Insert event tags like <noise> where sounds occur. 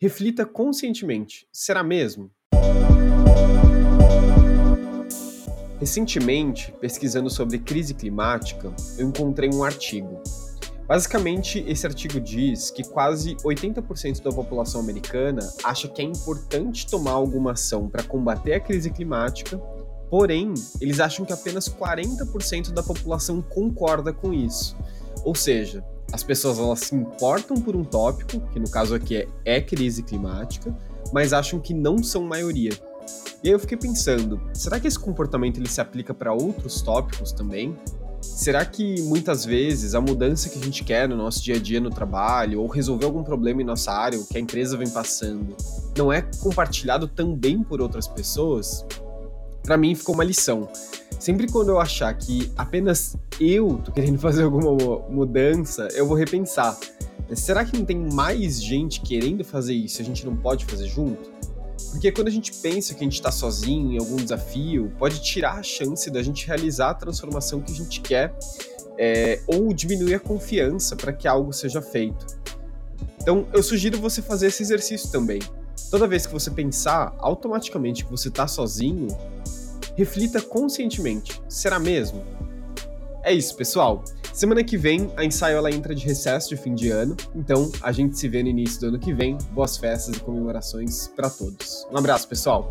Reflita conscientemente: será mesmo? Recentemente, pesquisando sobre crise climática, eu encontrei um artigo. Basicamente, esse artigo diz que quase 80% da população americana acha que é importante tomar alguma ação para combater a crise climática, porém, eles acham que apenas 40% da população concorda com isso. Ou seja, as pessoas elas se importam por um tópico, que no caso aqui é, é crise climática, mas acham que não são maioria. E aí eu fiquei pensando, será que esse comportamento ele se aplica para outros tópicos também? Será que muitas vezes a mudança que a gente quer no nosso dia a dia no trabalho ou resolver algum problema em nossa área, o que a empresa vem passando, não é compartilhado também por outras pessoas? Para mim ficou uma lição. Sempre quando eu achar que apenas eu tô querendo <laughs> fazer alguma mudança, eu vou repensar. Será que não tem mais gente querendo fazer isso e a gente não pode fazer junto? Porque quando a gente pensa que a gente está sozinho em algum desafio, pode tirar a chance da gente realizar a transformação que a gente quer é, ou diminuir a confiança para que algo seja feito. Então, eu sugiro você fazer esse exercício também. Toda vez que você pensar automaticamente que você está sozinho, reflita conscientemente: será mesmo? É isso, pessoal. Semana que vem, a ensaio ela entra de recesso de fim de ano, então a gente se vê no início do ano que vem. Boas festas e comemorações para todos. Um abraço, pessoal.